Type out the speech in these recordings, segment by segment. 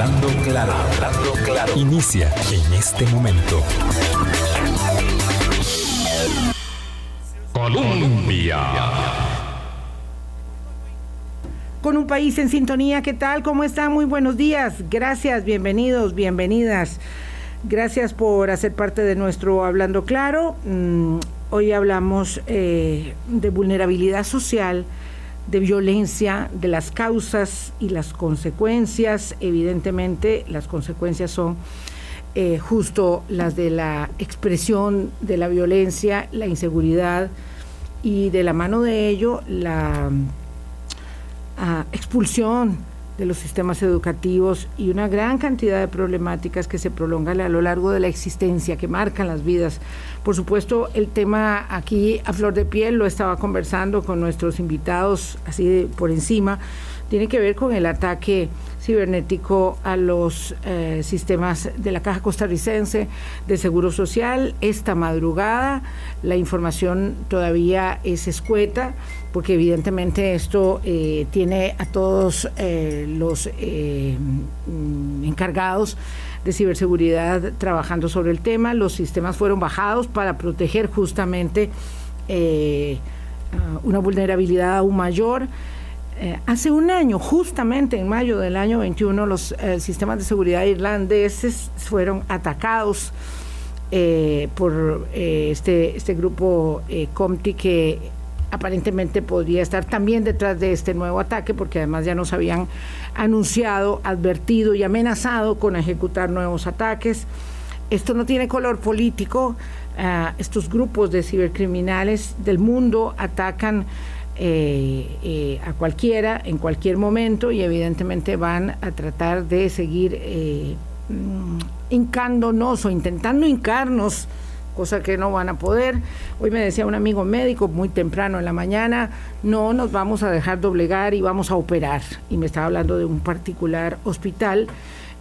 Hablando claro, hablando claro. Inicia en este momento. Colombia. Con un país en sintonía, ¿qué tal? ¿Cómo están? Muy buenos días. Gracias, bienvenidos, bienvenidas. Gracias por hacer parte de nuestro Hablando Claro. Mm, hoy hablamos eh, de vulnerabilidad social de violencia, de las causas y las consecuencias. Evidentemente, las consecuencias son eh, justo las de la expresión de la violencia, la inseguridad y de la mano de ello la ah, expulsión de los sistemas educativos y una gran cantidad de problemáticas que se prolongan a lo largo de la existencia, que marcan las vidas. Por supuesto, el tema aquí a flor de piel lo estaba conversando con nuestros invitados así por encima, tiene que ver con el ataque cibernético a los eh, sistemas de la Caja Costarricense de Seguro Social. Esta madrugada la información todavía es escueta porque evidentemente esto eh, tiene a todos eh, los mm, encargados de ciberseguridad trabajando sobre el tema. Los sistemas fueron bajados para proteger justamente una vulnerabilidad aún mayor. hace un año, justamente en mayo del año 21, los sistemas de seguridad irlandeses fueron atacados por este, este grupo Comti que aparentemente podría estar también detrás de este nuevo ataque, porque además ya nos habían anunciado, advertido y amenazado con ejecutar nuevos ataques. Esto no tiene color político. Ah, estos grupos de cibercriminales del mundo atacan eh, eh, a cualquiera en cualquier momento y evidentemente van a tratar de seguir eh, mm, hincándonos o intentando hincarnos cosa que no van a poder. Hoy me decía un amigo médico muy temprano en la mañana, no nos vamos a dejar doblegar y vamos a operar. Y me estaba hablando de un particular hospital.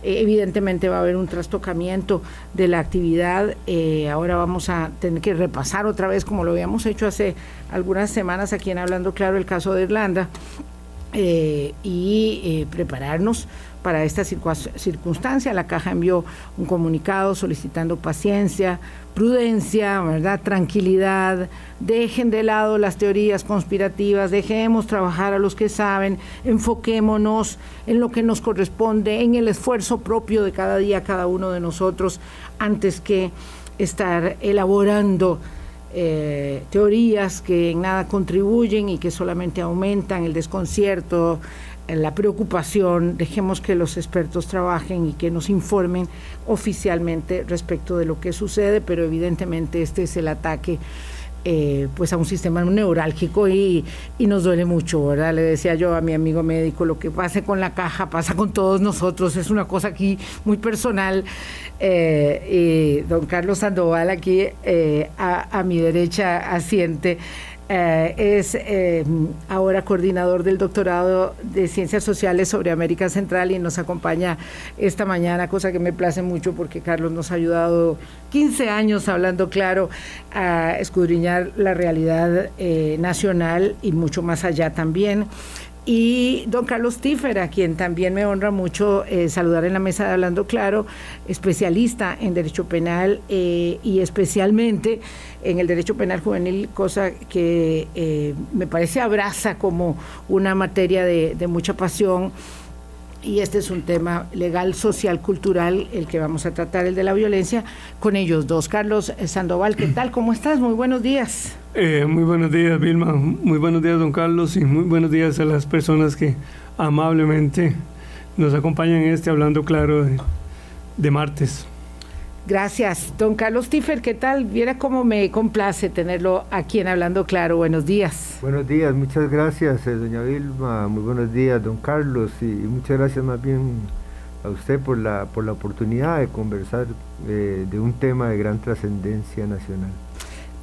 Eh, evidentemente va a haber un trastocamiento de la actividad. Eh, ahora vamos a tener que repasar otra vez, como lo habíamos hecho hace algunas semanas aquí en Hablando Claro, el caso de Irlanda. Eh, y prepararnos para esta circunstancia. La caja envió un comunicado solicitando paciencia, prudencia, ¿verdad? tranquilidad, dejen de lado las teorías conspirativas, dejemos trabajar a los que saben, enfoquémonos en lo que nos corresponde, en el esfuerzo propio de cada día cada uno de nosotros, antes que estar elaborando eh, teorías que en nada contribuyen y que solamente aumentan el desconcierto, la preocupación, dejemos que los expertos trabajen y que nos informen oficialmente respecto de lo que sucede, pero evidentemente este es el ataque eh, pues a un sistema neurálgico y, nos duele mucho, ¿verdad? Le decía yo a mi amigo médico, lo que pase con la caja pasa con todos nosotros, es una cosa aquí muy personal. Eh, y don Carlos Sandoval aquí eh, a, a mi derecha asiente. Eh, es eh, ahora coordinador del doctorado de Ciencias Sociales sobre América Central y nos acompaña esta mañana, cosa que me place mucho porque Carlos nos ha ayudado 15 años hablando claro a escudriñar la realidad eh, nacional y mucho más allá también y don Carlos Tiffer, quien también me honra mucho eh, saludar en la mesa de Hablando Claro, especialista en Derecho Penal eh, y especialmente en el Derecho Penal Juvenil, cosa que eh, me parece abraza como una materia de, de mucha pasión y este es un tema legal, social, cultural, el que vamos a tratar, el de la violencia, con ellos dos. Carlos Sandoval, ¿qué tal? ¿Cómo estás? Muy buenos días. Eh, muy buenos días, Vilma. Muy buenos días, don Carlos, y muy buenos días a las personas que amablemente nos acompañan en este Hablando Claro de martes. Gracias. Don Carlos Tiffer, ¿qué tal? Viera cómo me complace tenerlo aquí en Hablando Claro. Buenos días. Buenos días, muchas gracias, eh, doña Vilma. Muy buenos días, don Carlos. Y muchas gracias más bien a usted por la, por la oportunidad de conversar eh, de un tema de gran trascendencia nacional.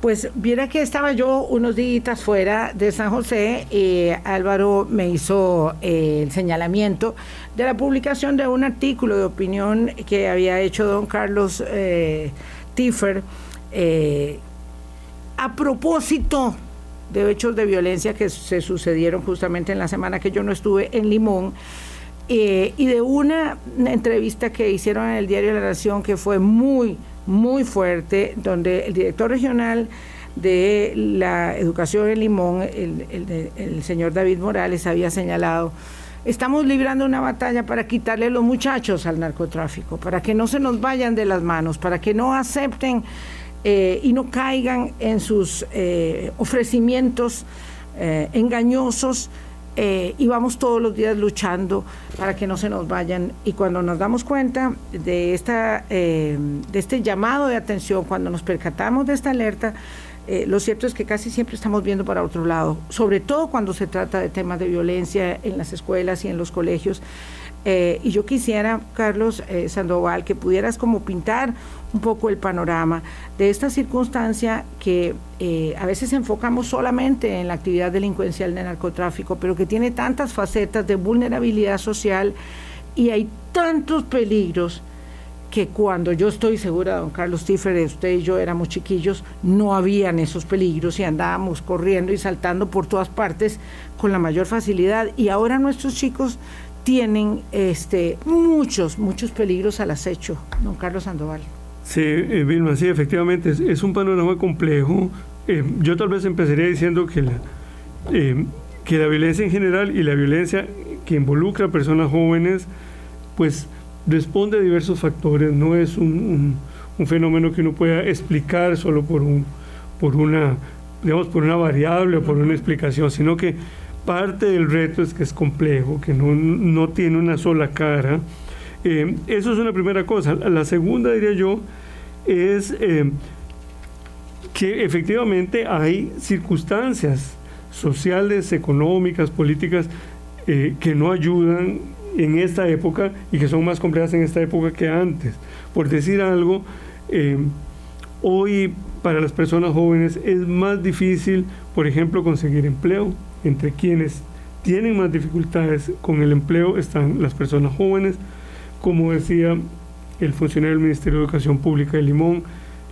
Pues viera que estaba yo unos días fuera de San José y Álvaro me hizo eh, el señalamiento de la publicación de un artículo de opinión que había hecho don Carlos eh, Tiffer eh, a propósito de hechos de violencia que se sucedieron justamente en la semana que yo no estuve en Limón y de una entrevista que hicieron en el diario La Nación que fue muy, muy fuerte, donde el director regional de la educación en Limón, el, señor David Morales, había señalado, estamos librando una batalla para quitarle los muchachos al narcotráfico, para que no se nos vayan de las manos, para que no acepten eh, y no caigan en sus eh, ofrecimientos engañosos eh, y vamos todos los días luchando para que no se nos vayan. Y cuando nos damos cuenta de, esta, eh, de este llamado de atención, cuando nos percatamos de esta alerta, eh, lo cierto es que casi siempre estamos viendo para otro lado, sobre todo cuando se trata de temas de violencia en las escuelas y en los colegios. Y yo quisiera, Carlos Sandoval, que pudieras como pintar un poco el panorama de esta circunstancia que eh, a veces enfocamos solamente en la actividad delincuencial de narcotráfico, pero que tiene tantas facetas de vulnerabilidad social y hay tantos peligros que cuando yo estoy segura, don Carlos Tiffer, usted y yo éramos chiquillos, no habían esos peligros y andábamos corriendo y saltando por todas partes con la mayor facilidad. Y ahora nuestros chicos tienen este, muchos, muchos peligros al acecho, don Carlos Sandoval. Sí, eh, Vilma, sí, efectivamente, es, un panorama complejo. Eh, yo tal vez empezaría diciendo que la, eh, que la violencia en general y la violencia que involucra a personas jóvenes, pues responde a diversos factores, no es un, un, fenómeno que uno pueda explicar solo por, un, por, una, digamos, por una variable o por una explicación, sino que parte del reto es que es complejo, que no, tiene una sola cara. Eh, eso es una primera cosa. La segunda, diría yo, es eh, que efectivamente hay circunstancias sociales, económicas, políticas, eh, que no ayudan en esta época y que son más complejas en esta época que antes. Por decir algo, hoy para las personas jóvenes es más difícil, por ejemplo, conseguir empleo entre quienes tienen más dificultades con el empleo están las personas jóvenes, como decía el funcionario del Ministerio de Educación Pública de Limón,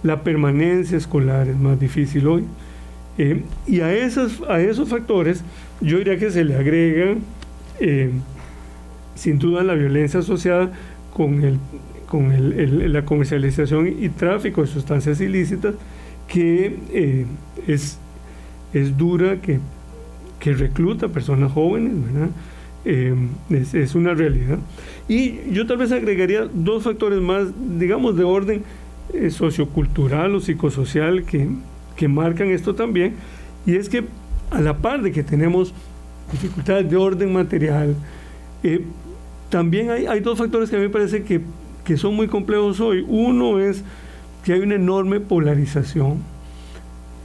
la permanencia escolar es más difícil hoy. Eh, y a esos, a esos factores yo diría que se le agrega eh, sin duda la violencia asociada con, el, con el, la comercialización y tráfico de sustancias ilícitas que eh, es, es dura, que que recluta personas jóvenes, ¿verdad? Eh, es, una realidad. Y yo tal vez agregaría dos factores más, digamos, de orden eh, sociocultural o psicosocial que, que marcan esto también, y es que a la par de que tenemos dificultades de orden material, eh, también hay, hay, dos factores que a mí me parece que, que son muy complejos hoy. Uno es que hay una enorme polarización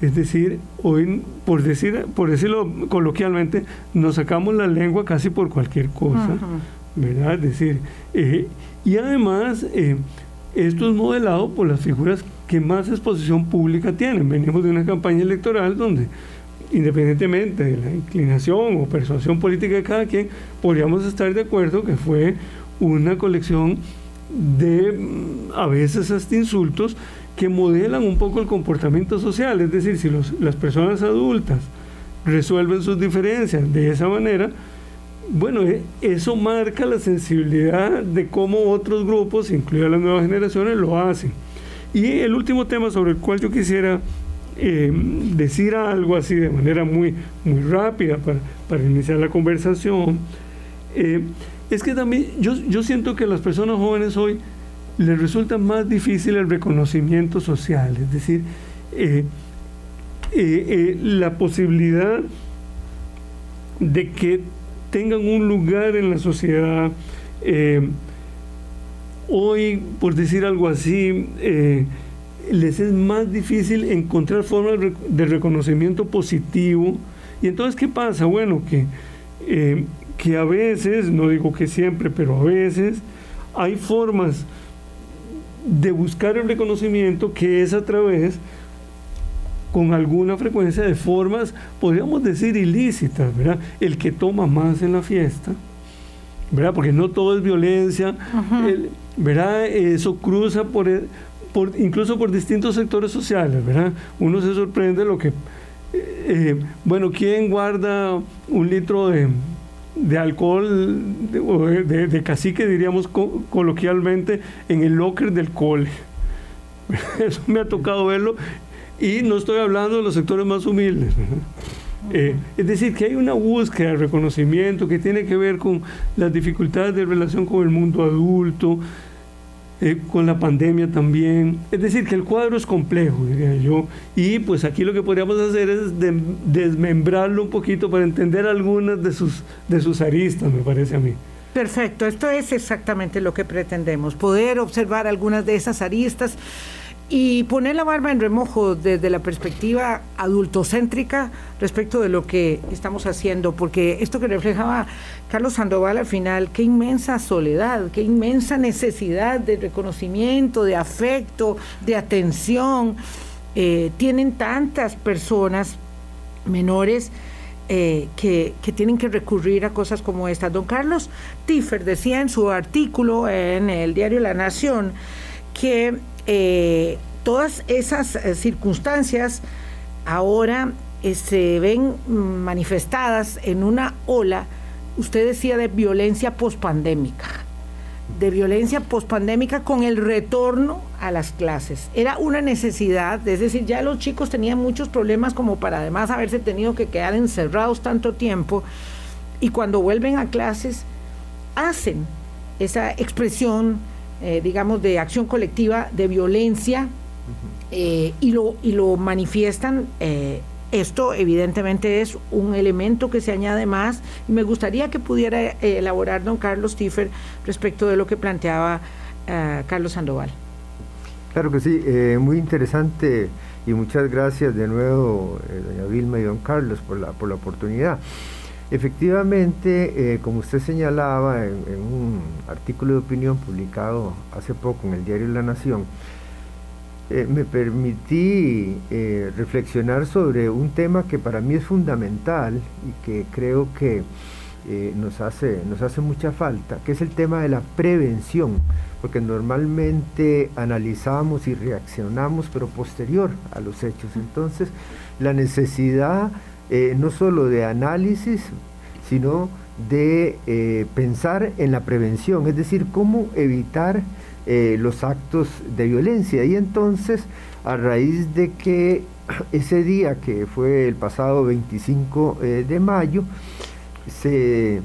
es decir, hoy, por, decir, por decirlo coloquialmente, nos sacamos la lengua casi por cualquier cosa, ¿verdad? Es decir, eh, y además, eh, esto es modelado por las figuras que más exposición pública tienen. Venimos de una campaña electoral donde, independientemente de la inclinación o persuasión política de cada quien, podríamos estar de acuerdo que fue una colección de, mm, a veces hasta insultos, que modelan un poco el comportamiento social, es decir, si las personas adultas resuelven sus diferencias de esa manera, bueno, e, eso marca la sensibilidad de cómo otros grupos, incluidas las nuevas generaciones, lo hacen. Y el último tema sobre el cual yo quisiera eh, decir algo así de manera muy, muy rápida para, iniciar la conversación, eh, es que también yo, yo siento que las personas jóvenes hoy les resulta más difícil el reconocimiento social, es decir, eh, eh, eh, la posibilidad de que tengan un lugar en la sociedad. hoy, por decir algo así, les es más difícil encontrar formas de reconocimiento positivo. Y entonces, ¿qué pasa? Bueno, que, que a veces, no digo que siempre, pero a veces hay formas de buscar el reconocimiento que es a través con alguna frecuencia de formas, podríamos decir, ilícitas, ¿verdad? El que toma más en la fiesta, ¿verdad? Porque no todo es violencia, ¿verdad? Eso cruza por, por, incluso por distintos sectores sociales, ¿verdad? Uno se sorprende lo que, eh, bueno, ¿quién guarda un litro de, de alcohol de, de, cacique, diríamos coloquialmente, en el locker del cole. Eso me ha tocado verlo y no estoy hablando de los sectores más humildes. Eh, es decir, que hay una búsqueda de reconocimiento que tiene que ver con las dificultades de relación con el mundo adulto, eh, con la pandemia también. Es decir, que el cuadro es complejo, diría yo. Y pues aquí lo que podríamos hacer es desmembrarlo un poquito para entender algunas de sus, de sus aristas, me parece a mí. Perfecto, esto es exactamente lo que pretendemos, poder observar algunas de esas aristas y poner la barba en remojo desde la perspectiva adultocéntrica respecto de lo que estamos haciendo, porque esto que reflejaba Carlos Sandoval al final, qué inmensa soledad, qué inmensa necesidad de reconocimiento, de afecto, de atención, eh, tienen tantas personas menores. Eh, que, que, tienen que recurrir a cosas como esta. Don Carlos Tiffer decía en su artículo en el diario La Nación que eh, todas esas eh, circunstancias ahora eh, se ven manifestadas en una ola, usted decía, de violencia pospandémica, de violencia pospandémica con el retorno a las clases. Era una necesidad, es decir, ya los chicos tenían muchos problemas como para además haberse tenido que quedar encerrados tanto tiempo y cuando vuelven a clases hacen esa expresión eh, digamos, de acción colectiva de violencia eh, y, lo, y lo manifiestan. Eh, esto evidentemente es un elemento que se añade más y me gustaría que pudiera elaborar don Carlos Tiffer respecto de lo que planteaba Carlos Sandoval. Claro que sí, muy interesante y muchas gracias de nuevo, doña Vilma y don Carlos, por la, por la oportunidad. Efectivamente, eh, como usted señalaba en, un artículo de opinión publicado hace poco en el diario La Nación, eh, me permití eh, reflexionar sobre un tema que para mí es fundamental y que creo que nos, hace, nos hace mucha falta, que es el tema de la prevención, porque normalmente analizamos y reaccionamos, pero posterior a los hechos. Entonces, la necesidad eh, no solo de análisis, sino de eh, pensar en la prevención, es decir, cómo evitar eh, los actos de violencia. Y entonces, a raíz de que ese día, que fue el pasado 25 de mayo, se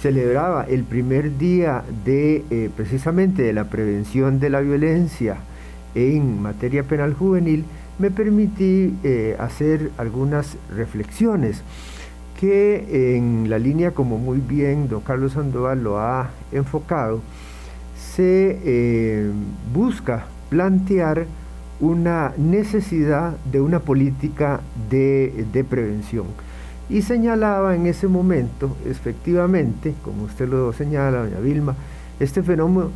celebraba el primer día de precisamente de la prevención de la violencia en materia penal juvenil, me permití eh, hacer algunas reflexiones que en la línea, como muy bien don Carlos Sandoval lo ha enfocado, se eh, busca plantear una necesidad de una política de, de, prevención. Y señalaba en ese momento, efectivamente, como usted lo señala, doña Vilma, este fenómeno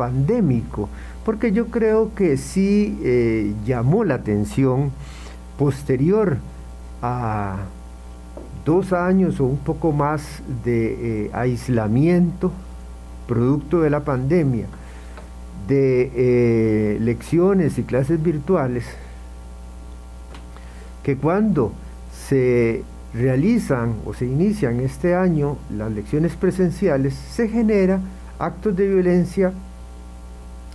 post-pandémico, porque yo creo que sí eh, llamó la atención posterior a dos años o un poco más de eh, aislamiento producto de la pandemia, de eh, lecciones y clases virtuales, que cuando se realizan o se inician este año las lecciones presenciales, se genera actos de violencia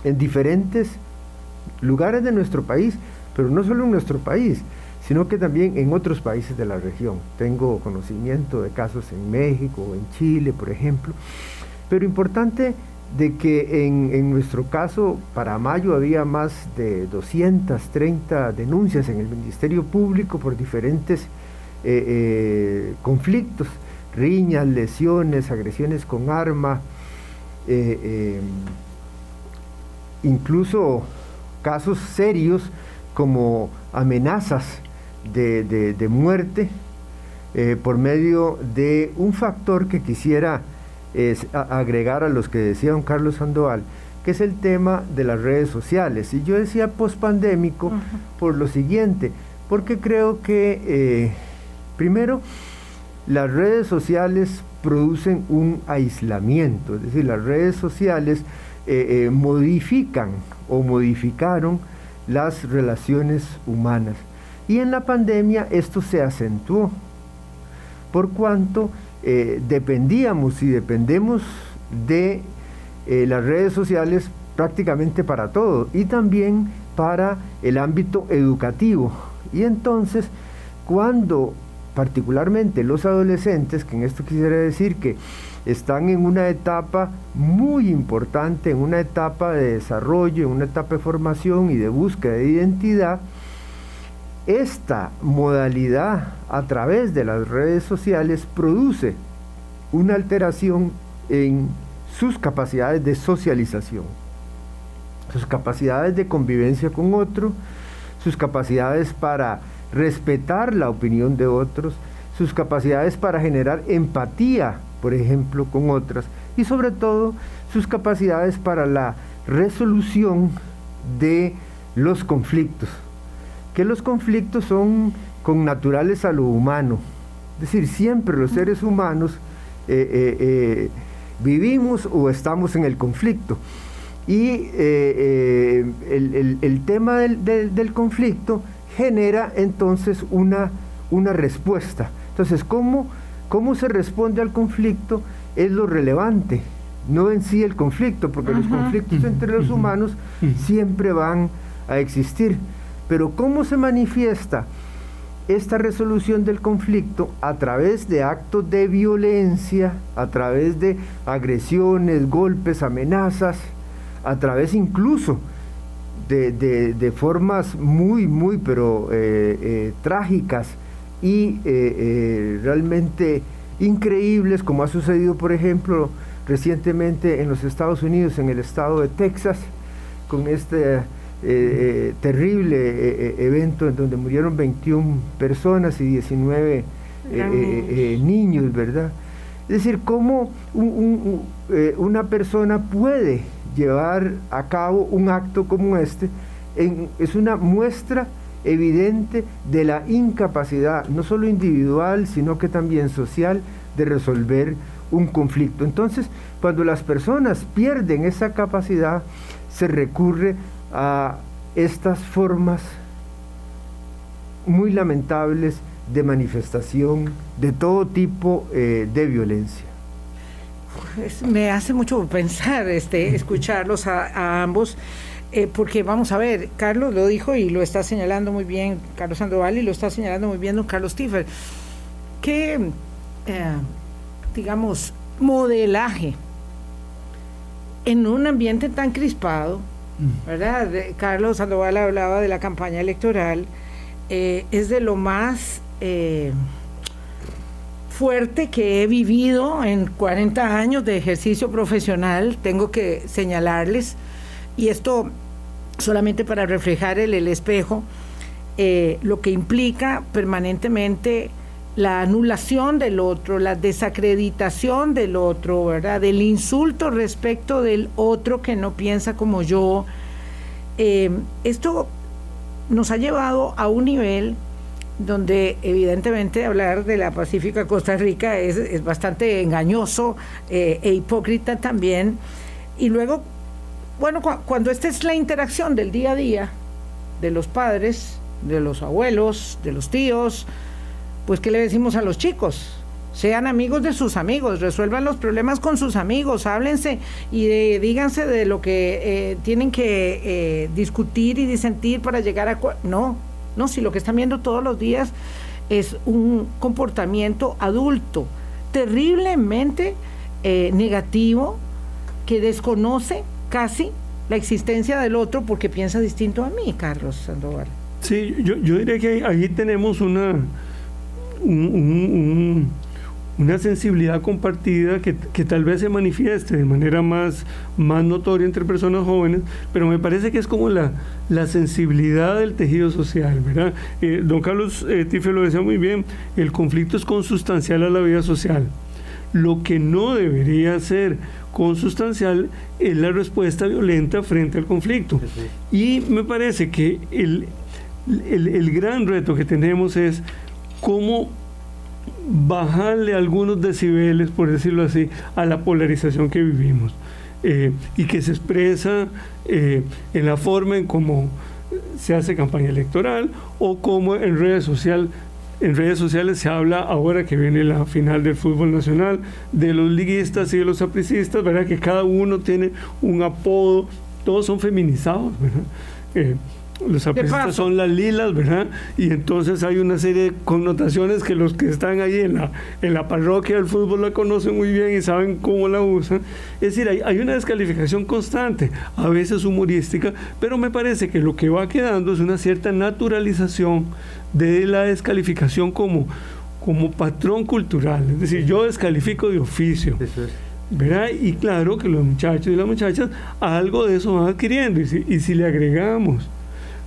en diferentes lugares de nuestro país, pero no solo en nuestro país, sino que también en otros países de la región. Tengo conocimiento de casos en México en Chile, por ejemplo, pero importante de que en, nuestro caso, para mayo había más de 230 denuncias en el Ministerio Público por diferentes eh, eh, conflictos, riñas, lesiones, agresiones con arma, eh, incluso casos serios como amenazas de, muerte eh, por medio de un factor que quisiera agregar a los que decía don Carlos Sandoval, que es el tema de las redes sociales. Y yo decía pospandémico por lo siguiente, porque creo que, eh, primero, las redes sociales producen un aislamiento, es decir, las redes sociales eh, eh, modifican o modificaron las relaciones humanas. Y en la pandemia esto se acentuó, por cuanto eh, dependíamos y dependemos de las redes sociales prácticamente para todo y también para el ámbito educativo. Y entonces, cuando particularmente los adolescentes, que en esto quisiera decir que están en una etapa muy importante, en una etapa de desarrollo, en una etapa de formación y de búsqueda de identidad, esta modalidad a través de las redes sociales produce una alteración en sus capacidades de socialización, sus capacidades de convivencia con otro, sus capacidades para respetar la opinión de otros, sus capacidades para generar empatía, por ejemplo, con otras, y sobre todo sus capacidades para la resolución de los conflictos, que los conflictos son con naturales a lo humano, es decir, siempre los seres humanos eh, eh, eh, vivimos o estamos en el conflicto. Y el, tema del conflicto genera entonces una, una respuesta. Entonces, ¿cómo, ¿cómo se responde al conflicto? Es lo relevante, no en sí el conflicto, porque los conflictos entre los humanos siempre van a existir. Pero ¿cómo se manifiesta esta resolución del conflicto a través de actos de violencia, a través de agresiones, golpes, amenazas, a través incluso de, formas muy, muy, pero eh, eh, trágicas y eh, realmente increíbles, como ha sucedido, por ejemplo, recientemente en los Estados Unidos, en el estado de Texas, con este terrible evento en donde murieron 21 personas y 19 niños, ¿verdad? Es decir, cómo una persona puede llevar a cabo un acto como este es una muestra evidente de la incapacidad, no solo individual, sino que también social, de resolver un conflicto. Entonces, cuando las personas pierden esa capacidad, se recurre a estas formas muy lamentables de manifestación de todo tipo eh, de violencia me hace mucho pensar este, escucharlos a, ambos. Eh, porque vamos a ver, Carlos lo dijo y lo está señalando muy bien Carlos Sandoval y lo está señalando muy bien don Carlos Tiffer. ¿Qué, eh, digamos, modelaje en un ambiente tan crispado, mm. ¿verdad? Carlos Sandoval hablaba de la campaña electoral, eh, es de lo más fuerte que he vivido en 40 años de ejercicio profesional, tengo que señalarles, y esto solamente para reflejar el, espejo, eh, lo que implica permanentemente la anulación del otro, la desacreditación del otro, ¿verdad? Del insulto respecto del otro que no piensa como yo. Eh, esto nos ha llevado a un nivel donde evidentemente hablar de la pacífica Costa Rica es, bastante engañoso eh, e hipócrita también. Y luego, bueno, cuando esta es la interacción del día a día de los padres, de los abuelos, de los tíos, pues ¿qué le decimos a los chicos? Sean amigos de sus amigos, resuelvan los problemas con sus amigos, háblense y díganse de lo que eh, tienen que eh, discutir y disentir para llegar a... No, no, si lo que están viendo todos los días es un comportamiento adulto terriblemente eh, negativo que desconoce casi la existencia del otro porque piensa distinto a mí, Carlos Sandoval. Sí, yo, diría que ahí tenemos una, un, una sensibilidad compartida que, tal vez se manifieste de manera más, más notoria entre personas jóvenes, pero me parece que es como la, la sensibilidad del tejido social, ¿verdad? Eh, don Carlos eh, Tife lo decía muy bien, el conflicto es consustancial a la vida social. Lo que no debería ser consustancial es la respuesta violenta frente al conflicto. Y me parece que el, el, el gran reto que tenemos es cómo bajarle algunos decibeles, por decirlo así, a la polarización que vivimos eh, y que se expresa eh, en la forma en cómo se hace campaña electoral o como en redes sociales en redes sociales se habla ahora que viene la final del fútbol nacional, de los liguistas y de los apricistas, ¿verdad? Que cada uno tiene un apodo, todos son feminizados, ¿verdad? Eh, los apricistas son las lilas, ¿verdad? Y entonces hay una serie de connotaciones que los que están ahí en la, en la parroquia del fútbol la conocen muy bien y saben cómo la usan. Es decir, hay, hay una descalificación constante, a veces humorística, pero me parece que lo que va quedando es una cierta naturalización de la descalificación como, como patrón cultural. Es decir, yo descalifico de oficio. ¿verdad? Y claro que los muchachos y las muchachas algo de eso van adquiriendo. Y si, y si le agregamos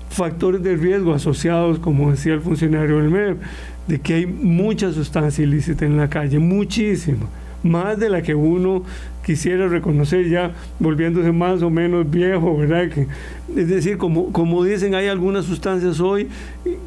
factores de riesgo asociados, como decía el funcionario del MEP, de que hay mucha sustancia ilícita en la calle, muchísima, más de la que uno quisiera reconocer ya volviéndose más o menos viejo, ¿verdad? Es decir, como, como dicen, hay algunas sustancias hoy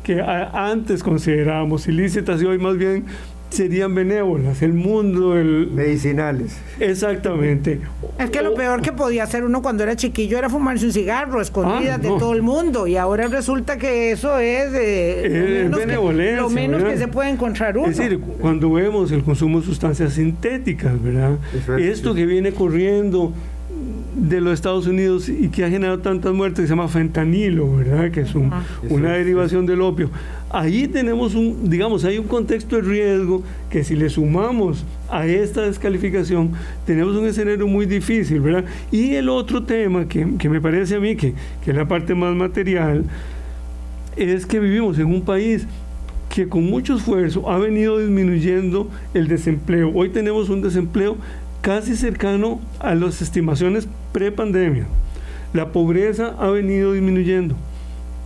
que antes considerábamos ilícitas y hoy más bien serían benévolas, el mundo, el... Medicinales. Exactamente. Es que lo peor que podía hacer uno cuando era chiquillo era fumarse un cigarro, escondidas ah, de todo el mundo, y ahora resulta que eso es... de lo menos, que, menos que se puede encontrar uno. Es decir, cuando vemos el consumo de sustancias sintéticas, ¿verdad? Esto que viene corriendo de los Estados Unidos y que ha generado tantas muertes, se llama fentanilo, ¿verdad? Que es una derivación del opio. Ahí tenemos un, digamos, hay un contexto de riesgo que si le sumamos a esta descalificación, tenemos un escenario muy difícil, ¿verdad? Y el otro tema que, me parece a mí que, que es la parte más material, es que vivimos en un país que con mucho esfuerzo ha venido disminuyendo el desempleo. Hoy tenemos un desempleo casi cercano a las estimaciones pre-pandemia. La pobreza ha venido disminuyendo,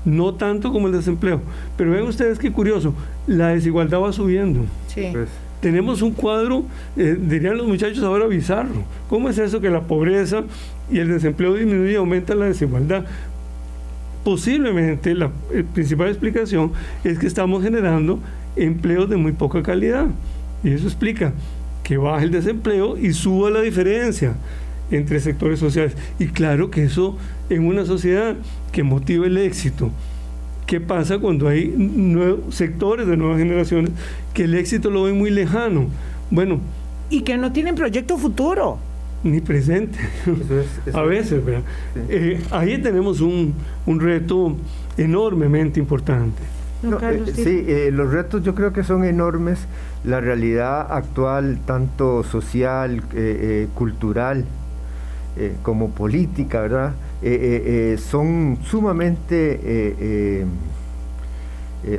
no tanto como el desempleo. Pero ven ustedes qué curioso, la desigualdad va subiendo. Pues, tenemos un cuadro, eh, dirían los muchachos ahora, bizarro. ¿Cómo es eso que la pobreza y el desempleo disminuye y aumenta la desigualdad? Posiblemente la eh, principal explicación es que estamos generando empleos de muy poca calidad. Y eso explica que baje el desempleo y suba la diferencia entre sectores sociales. Y claro que eso en una sociedad que motiva el éxito, ¿qué pasa cuando hay nuevos sectores de nuevas generaciones que el éxito lo ven muy lejano? Bueno. Y que no tienen proyecto futuro. Ni presente. A veces, ¿verdad? Eh, ahí tenemos un, un reto enormemente importante. Eh, sí, eh, los retos yo creo que son enormes. La realidad actual, tanto social, eh, cultural, como política, ¿verdad? son sumamente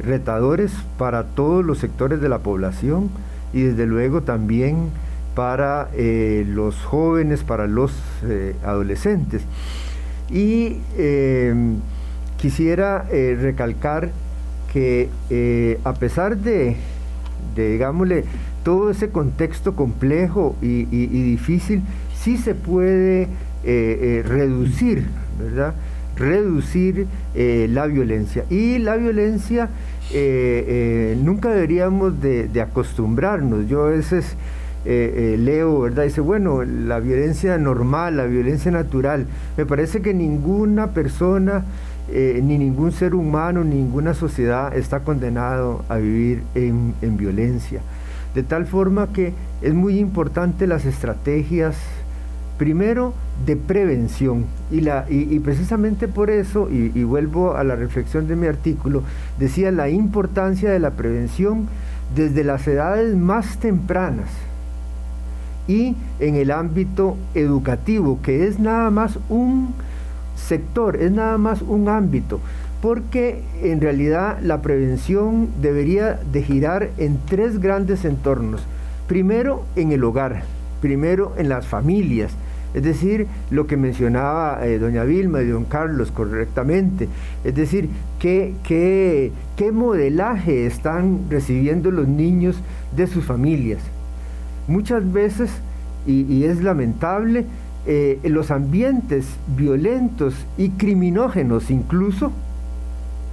retadores para todos los sectores de la población y desde luego también para los jóvenes, para los adolescentes. Y quisiera recalcar que eh, a pesar de, digámosle, todo ese contexto complejo y, difícil, sí se puede eh, eh, reducir, ¿verdad? Reducir la violencia. Y la violencia nunca deberíamos de, acostumbrarnos. Yo a veces leo, ¿verdad? Dice, bueno, la violencia normal, la violencia natural. Me parece que ninguna persona eh, ni ningún ser humano, ninguna sociedad está condenado a vivir en, violencia. De tal forma que es muy importante las estrategias, primero, de prevención. Y, la, y, precisamente por eso, y, vuelvo a la reflexión de mi artículo, decía la importancia de la prevención desde las edades más tempranas y en el ámbito educativo, que es nada más un sector, es nada más un ámbito, porque en realidad la prevención debería de girar en tres grandes entornos. Primero en el hogar, primero en las familias, es decir, lo que mencionaba eh, doña Vilma y don Carlos correctamente, es decir, ¿qué, qué, qué modelaje están recibiendo los niños de sus familias. Muchas veces, y es lamentable, eh, los ambientes violentos y criminógenos incluso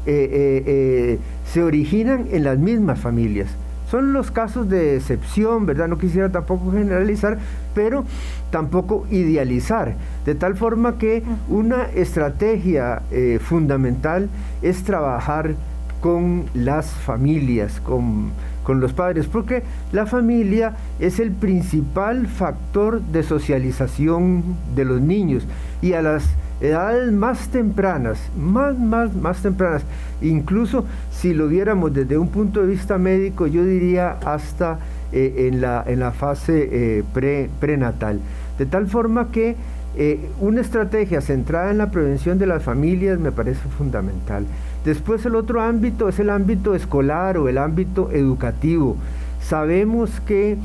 eh, se originan en las mismas familias. Son los casos de excepción, ¿verdad? No quisiera tampoco generalizar, pero tampoco idealizar. De tal forma que una estrategia fundamental es trabajar con las familias, con, con los padres, porque la familia es el principal factor de socialización de los niños y a las edades más tempranas, más, más, más tempranas, incluso si lo viéramos desde un punto de vista médico, yo diría hasta eh, en, la, en la fase eh, pre, prenatal. De tal forma que eh, una estrategia centrada en la prevención de las familias me parece fundamental. Después el otro ámbito es el ámbito escolar o el ámbito educativo. Sabemos que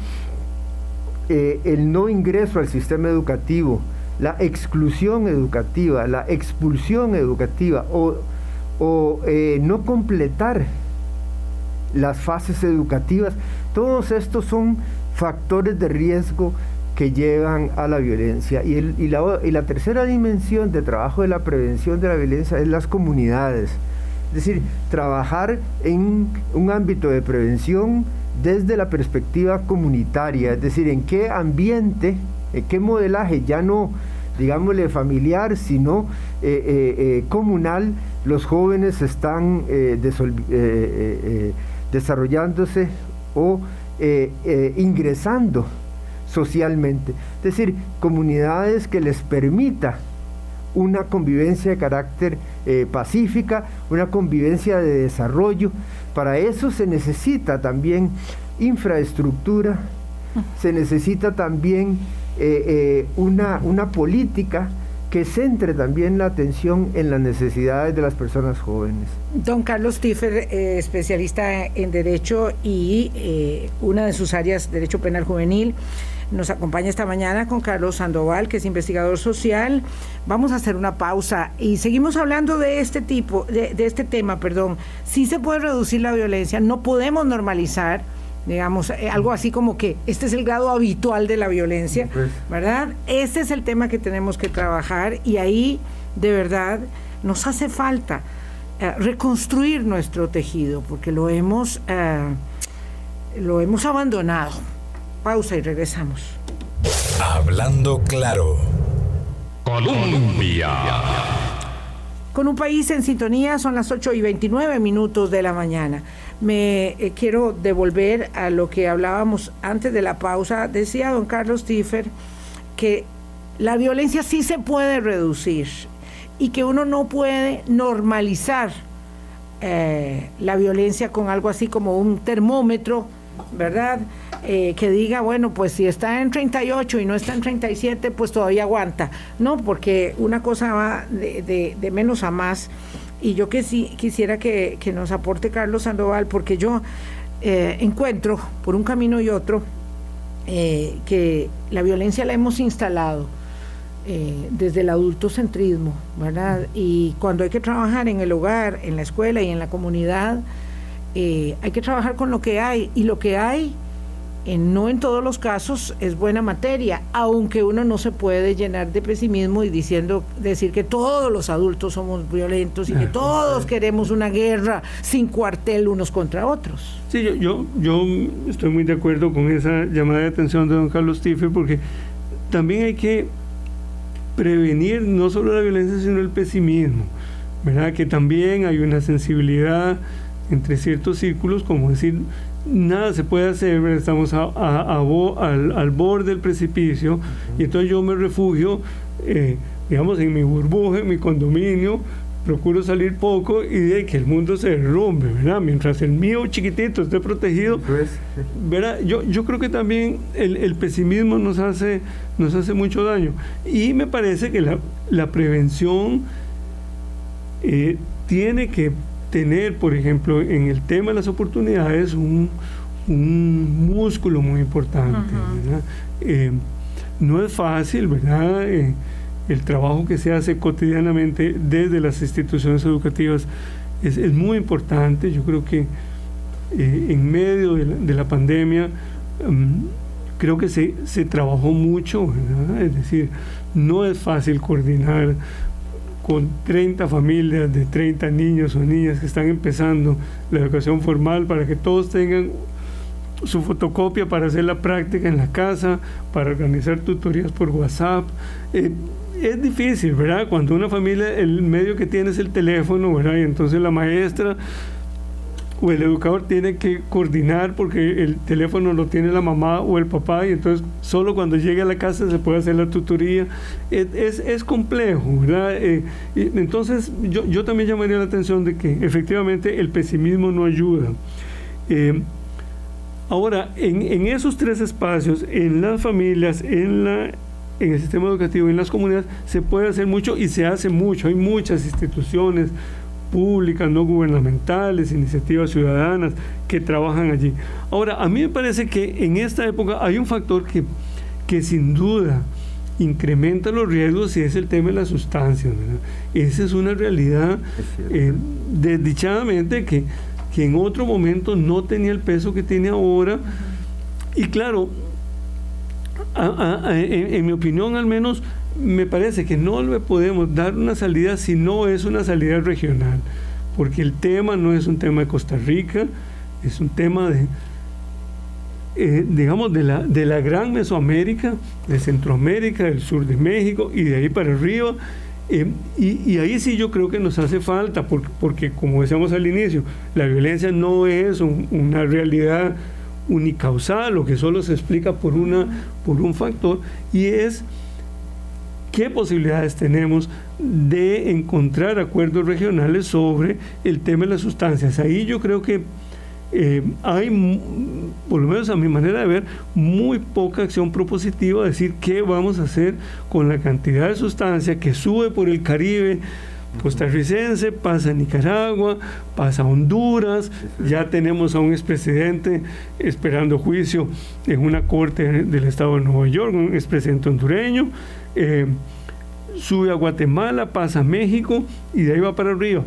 el no ingreso al sistema educativo, la exclusión educativa, la expulsión educativa o, no completar las fases educativas, todos estos son factores de riesgo que llevan a la violencia. Y, y, la, y, la, tercera dimensión de trabajo de la prevención de la violencia es las comunidades. Es decir, trabajar en un ámbito de prevención desde la perspectiva comunitaria, es decir, en qué ambiente, en qué modelaje, ya no, digámosle, familiar, sino eh, eh, eh, comunal, los jóvenes están desarrollándose o ingresando socialmente. Es decir, comunidades que les permita una convivencia de carácter pacífica, una convivencia de desarrollo. Para eso se necesita también infraestructura, se necesita también eh, eh, una, una política que centre también la atención en las necesidades de las personas jóvenes. Don Carlos Tiffer, especialista en Derecho y una de sus áreas, Derecho Penal Juvenil, nos acompaña esta mañana con Carlos Sandoval, que es investigador social. Vamos a hacer una pausa y seguimos hablando de este tipo, de, este tema, perdón. Sí se puede reducir la violencia, no podemos normalizar digamos, eh, algo así como que este es el grado habitual de la violencia, pues. ¿verdad? Este es el tema que tenemos que trabajar y ahí, de verdad, nos hace falta eh, reconstruir nuestro tejido, porque lo hemos, eh, lo hemos abandonado. Pausa y regresamos. Hablando claro. Colombia. Con un país en sintonía son las 8 y 29 minutos de la mañana. Me eh, quiero devolver a lo que hablábamos antes de la pausa. Decía don Carlos Tiffer que la violencia sí se puede reducir y que uno no puede normalizar eh, la violencia con algo así como un termómetro, ¿verdad? Eh, que diga, bueno, pues si está en 38 y no está en 37, pues todavía aguanta. No, porque una cosa va de, de, menos a más. Y yo que sí quisiera que, nos aporte Carlos Sandoval, porque yo eh, encuentro por un camino y otro eh, que la violencia la hemos instalado desde el adultocentrismo, ¿verdad? Y cuando hay que trabajar en el hogar, en la escuela y en la comunidad, hay que trabajar con lo que hay. Y lo que hay no en todos los casos es buena materia, aunque uno no se puede llenar de pesimismo y diciendo decir que todos los adultos somos violentos y que todos queremos una guerra sin cuartel unos contra otros. Sí, yo, yo, yo estoy muy de acuerdo con esa llamada de atención de don Carlos Tife, porque también hay que prevenir no solo la violencia, sino el pesimismo, ¿verdad? Que también hay una sensibilidad entre ciertos círculos, como decir, nada se puede hacer, estamos a, al, borde del precipicio y entonces yo me refugio, eh, digamos, en mi burbuja, en mi condominio, procuro salir poco y de que el mundo se derrumbe, ¿verdad? Mientras el mío chiquitito esté protegido, ¿verdad? Yo, yo creo que también el, pesimismo nos hace, nos hace mucho daño. Y me parece que la, prevención eh, tiene que tener, por ejemplo, en el tema de las oportunidades, un, músculo muy importante. Eh, no es fácil, ¿verdad? Eh, el trabajo que se hace cotidianamente desde las instituciones educativas es, muy importante. Yo creo que eh, en medio de la, pandemia mm, creo que se, se trabajó mucho, Es decir, no es fácil coordinar con 30 familias de 30 niños o niñas que están empezando la educación formal para que todos tengan su fotocopia para hacer la práctica en la casa, para organizar tutorías por WhatsApp. Eh, es difícil, ¿verdad? Cuando una familia, el medio que tiene es el teléfono, ¿verdad? Y entonces la maestra o el educador tiene que coordinar porque el teléfono lo tiene la mamá o el papá y entonces solo cuando llegue a la casa se puede hacer la tutoría. Es, es, complejo, ¿verdad? Eh, entonces yo, yo, también llamaría la atención de que efectivamente el pesimismo no ayuda. Eh, ahora, en, en, esos tres espacios, en las familias, en, la, en el sistema educativo, en las comunidades, se puede hacer mucho y se hace mucho. Hay muchas instituciones, públicas, no gubernamentales, iniciativas ciudadanas que trabajan allí. Ahora, a mí me parece que en esta época hay un factor que, que sin duda incrementa los riesgos y es el tema de las sustancias. Esa es una realidad eh, desdichadamente que, que en otro momento no tenía el peso que tiene ahora. Y claro, en, mi opinión al menos, me parece que no le podemos dar una salida si no es una salida regional, porque el tema no es un tema de Costa Rica, es un tema de, eh, digamos, de la, de la gran Mesoamérica, de Centroamérica, del sur de México y de ahí para arriba. Eh, y, ahí sí yo creo que nos hace falta, porque, porque como decíamos al inicio, la violencia no es una realidad unicausal o que solo se explica por, una, por un factor, y es qué posibilidades tenemos de encontrar acuerdos regionales sobre el tema de las sustancias. Ahí yo creo que eh, hay, por lo menos a mi manera de ver, muy poca acción propositiva, decir qué vamos a hacer con la cantidad de sustancia que sube por el Caribe costarricense, pasa a Nicaragua, pasa a Honduras, ya tenemos a un expresidente esperando juicio en una corte del estado de Nueva York, un expresidente hondureño, eh, sube a Guatemala, pasa a México y de ahí va para arriba.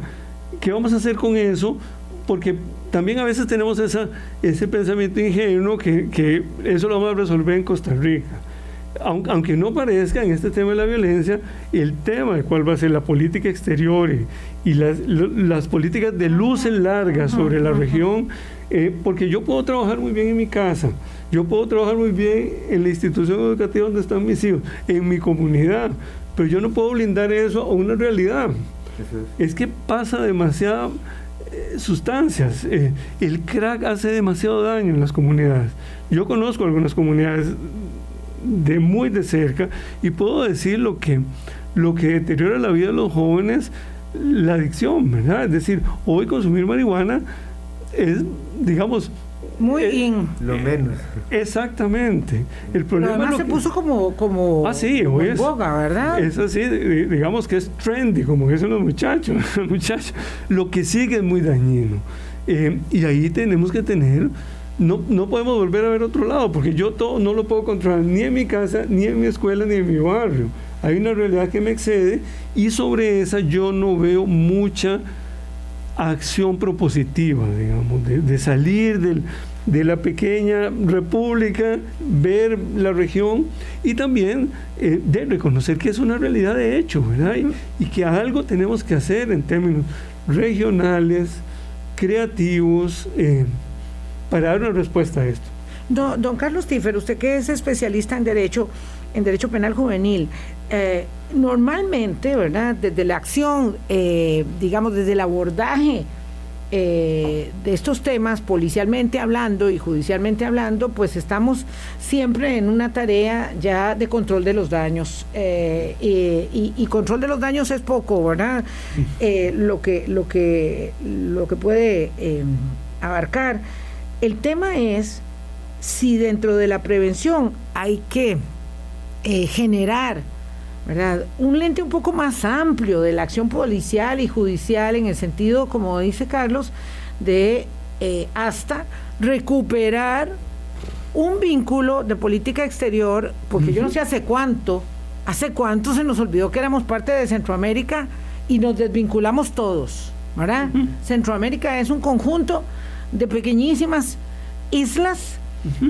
¿Qué vamos a hacer con eso? Porque también a veces tenemos esa, ese pensamiento ingenuo que, que eso lo vamos a resolver en Costa Rica. Aunque no parezca en este tema de la violencia, el tema de cuál va a ser la política exterior y, las, las, políticas de luz en larga sobre la región, eh, porque yo puedo trabajar muy bien en mi casa, yo puedo trabajar muy bien en la institución educativa donde están mis hijos, en mi comunidad, pero yo no puedo blindar eso a una realidad. Es. que pasa demasiadas eh, sustancias. Eh, el crack hace demasiado daño en las comunidades. Yo conozco algunas comunidades de muy de cerca y puedo decir lo que, lo que deteriora la vida de los jóvenes, la adicción, ¿verdad? Es decir, hoy consumir marihuana es, digamos, muy eh, Lo menos. Exactamente. El problema además se puso como, como, ah, sí, en boga, ¿verdad? Es así, digamos que es trendy, como dicen los muchachos. muchachos. Lo que sigue es muy dañino. Eh, y ahí tenemos que tener no, no podemos volver a ver otro lado, porque yo todo no lo puedo controlar ni en mi casa, ni en mi escuela, ni en mi barrio. Hay una realidad que me excede y sobre esa yo no veo mucha acción propositiva, digamos, de, salir de la pequeña república, ver la región y también eh, de reconocer que es una realidad de hecho, ¿verdad? Y, que algo tenemos que hacer en términos regionales, creativos, eh, para dar una respuesta a esto. Don, Carlos Tiffer, usted que es especialista en derecho, en derecho penal juvenil, eh, normalmente, ¿verdad? Desde la acción, digamos, desde el abordaje eh, de estos temas, policialmente hablando y judicialmente hablando, pues estamos siempre en una tarea ya de control de los daños. y, y, control de los daños es poco, ¿verdad? lo, que, lo, que, lo que puede abarcar. El tema es si dentro de la prevención hay que eh, generar ¿verdad? un lente un poco más amplio de la acción policial y judicial en el sentido, como dice Carlos, de eh, hasta recuperar un vínculo de política exterior, porque yo no sé hace cuánto, hace cuánto se nos olvidó que éramos parte de Centroamérica y nos desvinculamos todos, ¿verdad? Centroamérica es un conjunto de pequeñísimas islas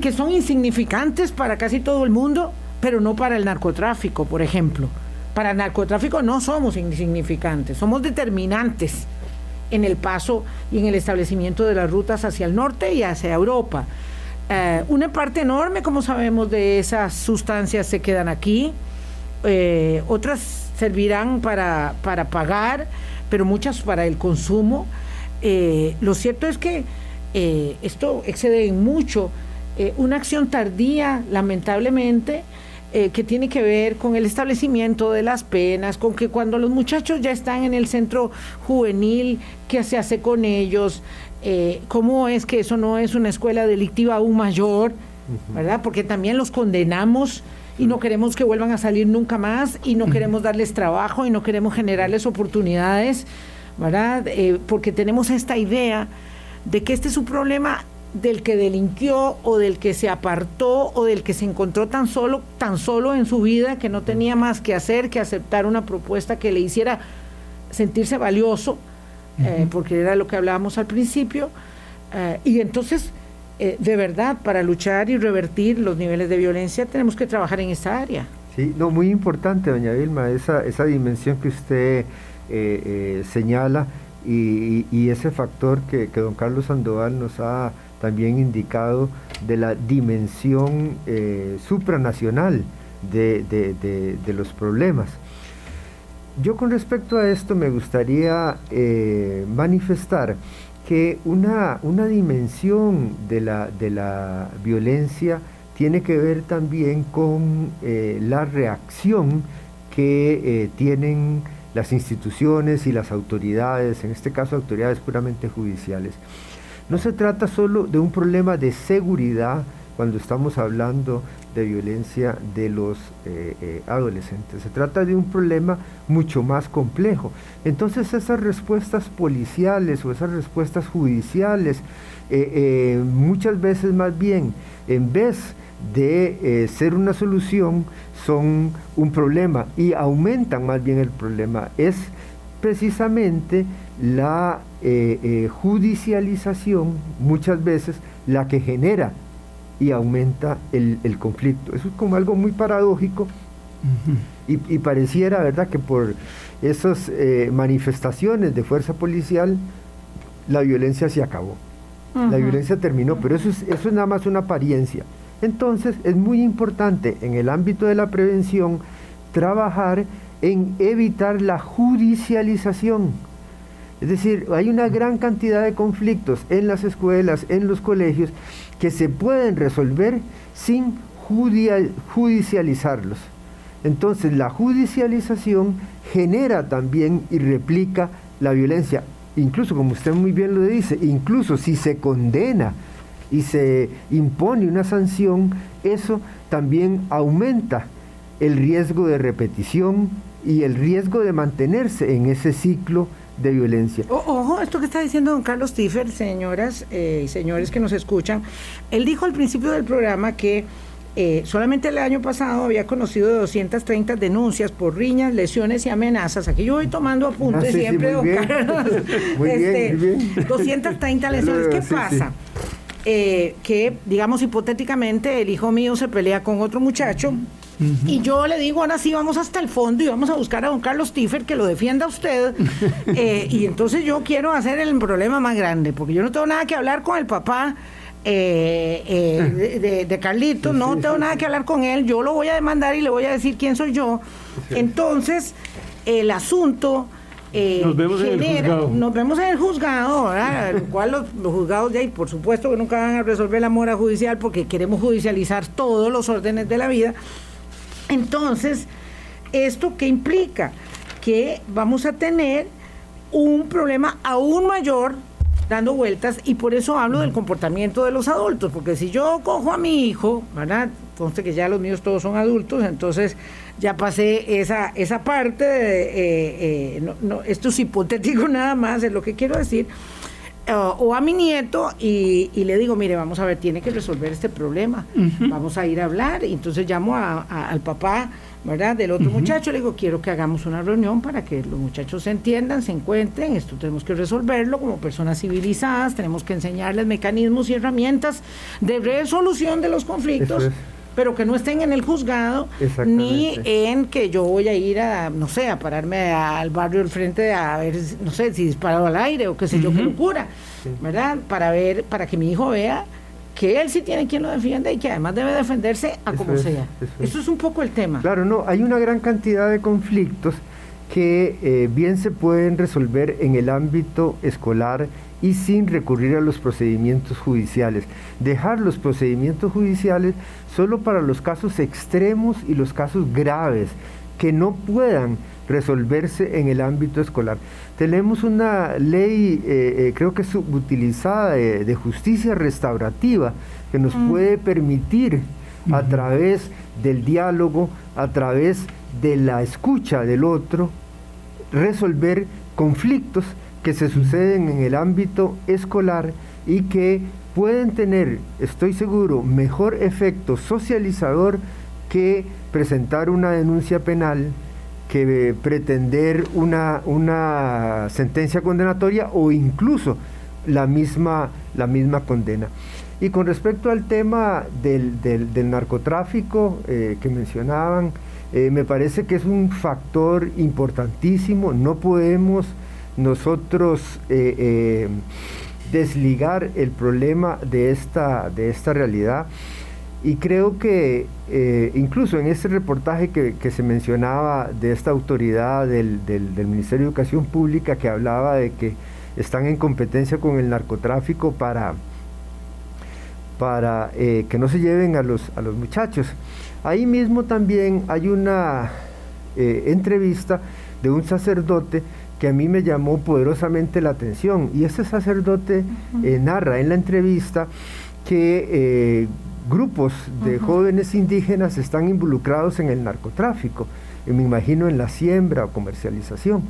que son insignificantes para casi todo el mundo, pero no para el narcotráfico, por ejemplo. Para el narcotráfico no somos insignificantes, somos determinantes en el paso y en el establecimiento de las rutas hacia el norte y hacia Europa. Eh, una parte enorme, como sabemos, de esas sustancias se quedan aquí, eh, otras servirán para, para pagar, pero muchas para el consumo. eh, lo cierto es que esto excede en mucho una acción tardía, lamentablemente, que tiene que ver con el establecimiento de las penas, con que cuando los muchachos ya están en el centro juvenil, ¿qué se hace con ellos? ¿Cómo es que eso no es una escuela delictiva aún mayor? ¿Verdad? Porque también los condenamos y no queremos que vuelvan a salir nunca más y no queremos darles trabajo y no queremos generarles oportunidades, ¿verdad? Eh, porque tenemos esta idea de que este es un problema del que delinquió o del que se apartó o del que se encontró tan solo, tan solo en su vida que no tenía más que hacer que aceptar una propuesta que le hiciera sentirse valioso, eh, porque era lo que hablábamos al principio. Eh, y entonces eh, de verdad, para luchar y revertir los niveles de violencia, tenemos que trabajar en esta área. Sí, no, muy importante, doña Vilma, esa, esa dimensión que usted señala y, ese factor que, don Carlos Sandoval nos ha también indicado de la dimensión supranacional de, de, los problemas. Yo con respecto a esto me gustaría manifestar que una, una dimensión de la, de la, violencia tiene que ver también con eh, la reacción que eh, tienen las instituciones y las autoridades, en este caso autoridades puramente judiciales. No se trata solo de un problema de seguridad cuando estamos hablando de violencia de los eh, eh, adolescentes. Se trata de un problema mucho más complejo. Entonces esas respuestas policiales o esas respuestas judiciales, eh, muchas veces más bien, en vez de ser una solución, son un problema y aumentan más bien el problema. Es precisamente la judicialización muchas veces la que genera y aumenta el, conflicto. Eso es como algo muy paradójico y, pareciera, ¿verdad?, que por esas eh, manifestaciones de fuerza policial la violencia se acabó. La violencia terminó, pero eso es, eso es nada más una apariencia. Entonces es muy importante en el ámbito de la prevención trabajar en evitar la judicialización es decir, hay una gran cantidad de conflictos en las escuelas, en los colegios, que se pueden resolver sin judicializarlos. Entonces la judicialización genera también y replica la violencia. Incluso, como usted muy bien lo dice, incluso si se condena y se impone una sanción, eso también aumenta el riesgo de repetición y el riesgo de mantenerse en ese ciclo de violencia. ojo, esto que está diciendo don Carlos Tiffer, señoras eh, y señores que nos escuchan, él dijo al principio del programa que eh, solamente el año pasado había conocido 230 denuncias por riñas, lesiones y amenazas. Aquí yo voy tomando apuntes ah, siempre, don Carlos. muy este, bien, 230 lesiones. ¿Qué pasa? Eh, que, digamos, hipotéticamente, el hijo mío se pelea con otro muchacho. Y yo le digo, ahora sí, vamos hasta el fondo y vamos a buscar a don Carlos Tiffer que lo defienda a usted. Eh, y entonces yo quiero hacer el problema más grande, porque yo no tengo nada que hablar con el papá. Eh, eh, de, Carlito, no tengo nada que hablar con él, yo lo voy a demandar y le voy a decir quién soy yo. Entonces, el asunto nos vemos en el juzgado. Nos vemos en el juzgado, ¿verdad? Lo cual los, juzgados de ahí, por supuesto que nunca van a resolver la mora judicial porque queremos judicializar todos los órdenes de la vida. Entonces, ¿esto qué implica? Que vamos a tener un problema aún mayor dando vueltas y por eso hablo del comportamiento de los adultos, porque si yo cojo a mi hijo, ¿verdad? Conste que ya los míos todos son adultos, entonces ya pasé esa, esa parte, de, eh, eh, no, esto es hipotético nada más, es lo que quiero decir, o a mi nieto y, le digo, mire, vamos a ver, tiene que resolver este problema, vamos a ir a hablar, y entonces llamo al papá, ¿verdad? Del otro muchacho, le digo, quiero que hagamos una reunión para que los muchachos se entiendan, se encuentren, esto tenemos que resolverlo como personas civilizadas, tenemos que enseñarles mecanismos y herramientas de resolución de los conflictos pero que no estén en el juzgado ni en que yo voy a ir a, no sé, a pararme al barrio del frente a ver, no sé, si disparado al aire o qué sé yo, qué locura, ¿verdad? Para ver, para que mi hijo vea que él sí tiene quien lo defiende y que además debe defenderse a como sea. Eso es. un poco el tema. Claro, no, hay una gran cantidad de conflictos que eh, bien se pueden resolver en el ámbito escolar y sin recurrir a los procedimientos judiciales. Dejar los procedimientos judiciales solo para los casos extremos y los casos graves que no puedan resolverse en el ámbito escolar. Tenemos una ley, eh, eh, creo que subutilizada, de, de, justicia restaurativa, que nos mm. puede permitir a través del diálogo, a través de la escucha del otro, resolver conflictos que se suceden en el ámbito escolar y que pueden tener, estoy seguro, mejor efecto socializador que presentar una denuncia penal, que pretender una, una sentencia condenatoria o incluso la misma, la misma condena. Y con respecto al tema del, narcotráfico eh, que mencionaban, eh, me parece que es un factor importantísimo. No podemos nosotros eh, desligar el problema de esta, de esta realidad. Y creo que incluso en ese reportaje que, se mencionaba de esta autoridad del, del, Ministerio de Educación Pública que hablaba de que están en competencia con el narcotráfico para, para eh, que no se lleven a los, a los muchachos. Ahí mismo también hay una eh, entrevista de un sacerdote que a mí me llamó poderosamente la atención. Y ese sacerdote eh, narra en la entrevista que grupos de jóvenes indígenas están involucrados en el narcotráfico, me imagino en la siembra o comercialización.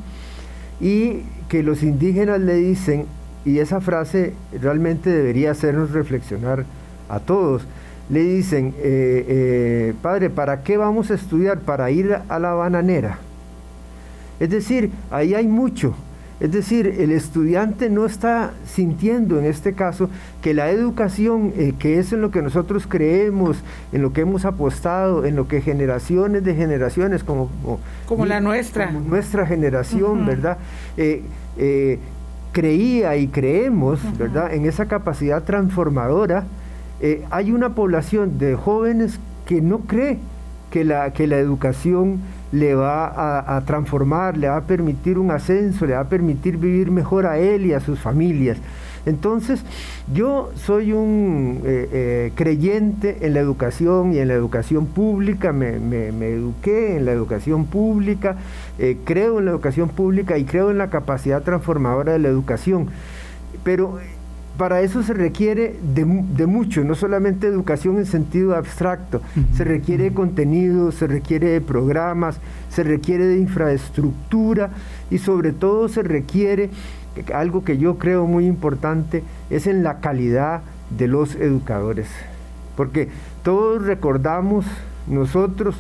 Y que los indígenas le dicen, y esa frase realmente debería hacernos reflexionar a todos. Le dicen, eh, eh, padre, ¿para qué vamos a estudiar? Para ir a la bananera. Es decir, ahí hay mucho. Es decir, el estudiante no está sintiendo en este caso que la educación, eh, que es en lo que nosotros creemos, en lo que hemos apostado, en lo que generaciones de generaciones, como, como, la nuestra, nuestra generación, ¿verdad? creía y creemos, ¿verdad?, en esa capacidad transformadora, eh, hay una población de jóvenes que no cree que la, que la educación le va a, transformar, le va a permitir un ascenso, le va a permitir vivir mejor a él y a sus familias. Entonces, yo soy un eh, eh, creyente en la educación y en la educación pública, me, eduqué en la educación pública, creo en la educación pública y creo en la capacidad transformadora de la educación. Pero para eso se requiere de, mucho, no solamente educación en sentido abstracto, se requiere de contenido, se requiere de programas, se requiere de infraestructura y sobre todo se requiere, algo que yo creo muy importante, es en la calidad de los educadores. Porque todos recordamos nosotros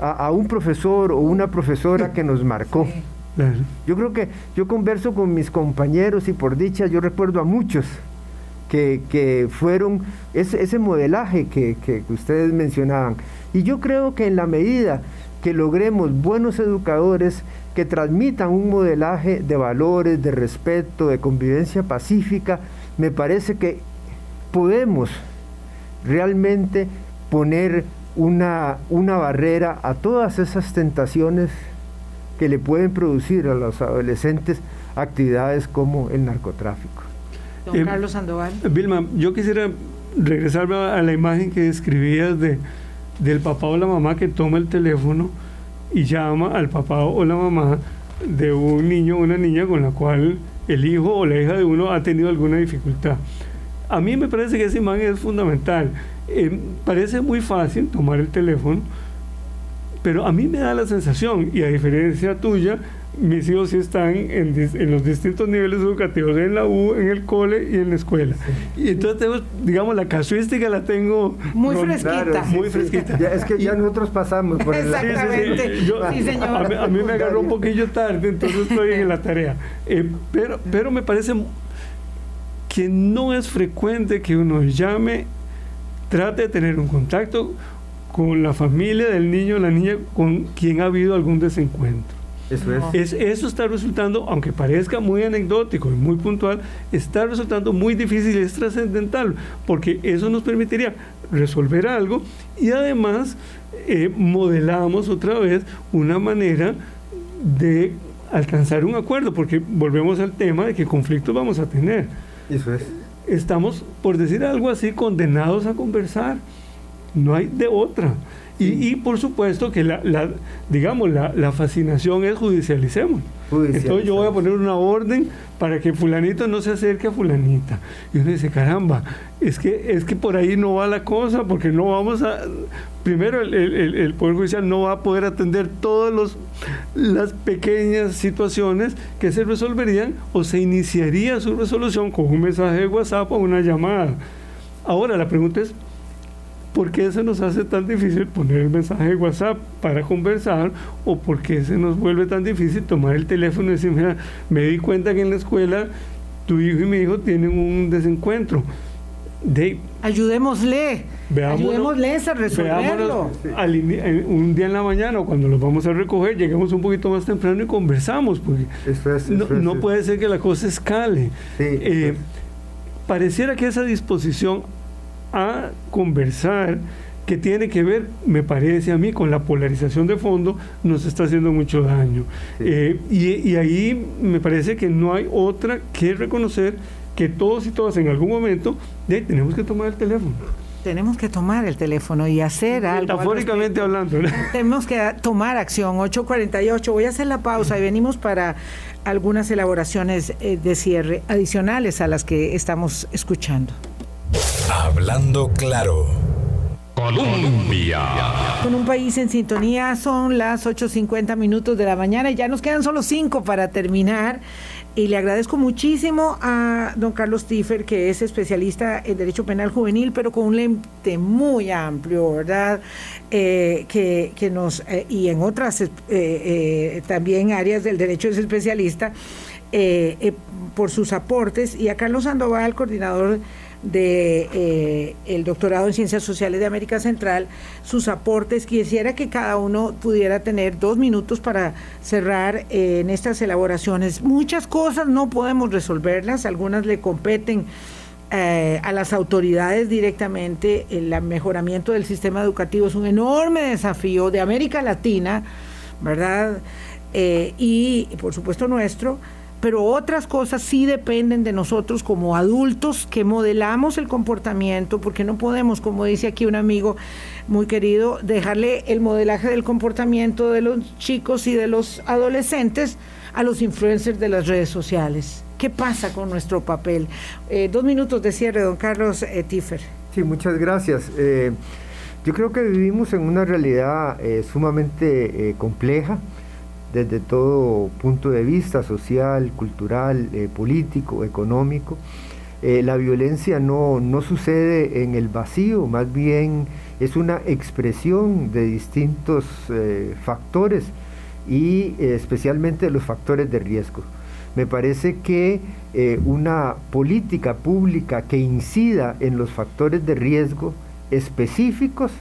a, un profesor o una profesora que nos marcó. Yo creo que yo converso con mis compañeros y por dicha yo recuerdo a muchos que, fueron ese, ese modelaje que, que, ustedes mencionaban. Y yo creo que en la medida que logremos buenos educadores que transmitan un modelaje de valores, de respeto, de convivencia pacífica, me parece que podemos realmente poner una, una barrera a todas esas tentaciones que le pueden producir a los adolescentes actividades como el narcotráfico. Don eh, Carlos Sandoval. Vilma, yo quisiera regresar a la imagen que describías de, del papá o la mamá que toma el teléfono y llama al papá o la mamá de un niño o una niña con la cual el hijo o la hija de uno ha tenido alguna dificultad. A mí me parece que esa imagen es fundamental. Eh, parece muy fácil tomar el teléfono, pero a mí me da la sensación, y a diferencia tuya, mis hijos sí están en, los distintos niveles educativos, en la U, en el cole y en la escuela. Y entonces tengo, digamos, la casuística la tengo muy fresquita. muy fresquita. es que ya nosotros pasamos por el Exactamente. Sí, señor. A, mí, me agarró un poquillo tarde, entonces estoy en la tarea. Eh, pero, pero me parece que no es frecuente que uno llame, trate de tener un contacto con la familia del niño o la niña con quien ha habido algún desencuentro. Eso es. Eso está resultando, aunque parezca muy anecdótico y muy puntual, está resultando muy difícil y es trascendental, porque eso nos permitiría resolver algo y además eh, modelamos otra vez una manera de alcanzar un acuerdo, porque volvemos al tema de que conflictos vamos a tener. Eso es. Estamos, por decir algo así, condenados a conversar. No hay de otra. Y, por supuesto que la, la digamos, la, la, fascinación es judicialicemos. Entonces yo voy a poner una orden para que fulanito no se acerque a fulanita. Y uno dice, caramba, es que, es que por ahí no va la cosa, porque no vamos a... Primero, el, el, el Poder Judicial no va a poder atender todas las pequeñas situaciones que se resolverían o se iniciaría su resolución con un mensaje de WhatsApp o una llamada. Ahora, la pregunta es, ¿Por qué se nos hace tan difícil poner el mensaje de WhatsApp para conversar? ¿O por qué se nos vuelve tan difícil tomar el teléfono y decir, mira, me di cuenta que en la escuela tu hijo y mi hijo tienen un desencuentro? De, ayudémosle, ayudémosle a resolverlo. un día en la mañana, cuando los vamos a recoger, llegamos un poquito más temprano y conversamos, porque no, puede ser que la cosa escale. Eh, pareciera que esa disposición a conversar que tiene que ver, me parece a mí, con la polarización de fondo, nos está haciendo mucho daño. Eh, y, ahí me parece que no hay otra que reconocer que todos y todas en algún momento tenemos que tomar el teléfono. Tenemos que tomar el teléfono y hacer algo. Metafóricamente hablando. Tenemos que tomar acción. 8.48. Voy a hacer la pausa y venimos para algunas elaboraciones eh, de cierre adicionales a las que estamos escuchando. Hablando claro. Colombia. Con un país en sintonía son las 8.50 minutos de la mañana y ya nos quedan solo cinco para terminar. Y le agradezco muchísimo a don Carlos Tiffer, que es especialista en Derecho Penal Juvenil, pero con un lente muy amplio, ¿verdad? Eh, que, que, nos, eh, y en otras eh, también áreas del derecho es especialista, por sus aportes, y a Carlos Sandoval, coordinador de eh, el doctorado en Ciencias Sociales de América Central, sus aportes. Quisiera que cada uno pudiera tener dos minutos para cerrar eh, en estas elaboraciones. Muchas cosas no podemos resolverlas, algunas le competen eh, a las autoridades directamente. El mejoramiento del sistema educativo es un enorme desafío de América Latina, ¿verdad? y por supuesto nuestro pero otras cosas sí dependen de nosotros como adultos que modelamos el comportamiento, porque no podemos, como dice aquí un amigo muy querido, dejarle el modelaje del comportamiento de los chicos y de los adolescentes a los influencers de las redes sociales. ¿Qué pasa con nuestro papel? Eh, dos minutos de cierre, don Carlos eh, Tiffer. Sí, muchas gracias. Eh, yo creo que vivimos en una realidad sumamente compleja desde todo punto de vista social, cultural, eh, político, económico. Eh, la violencia no, sucede en el vacío, más bien es una expresión de distintos eh, factores y especialmente los factores de riesgo. Me parece que una política pública que incida en los factores de riesgo específicos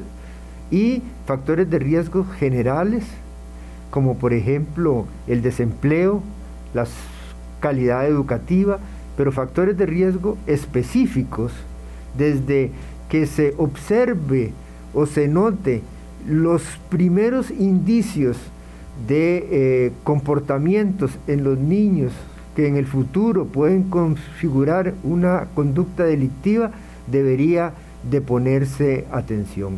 y factores de riesgo generales como por ejemplo el desempleo, la calidad educativa, pero factores de riesgo específicos, desde que se observe o se note los primeros indicios de eh, comportamientos en los niños que en el futuro pueden configurar una conducta delictiva, debería de ponerse atención.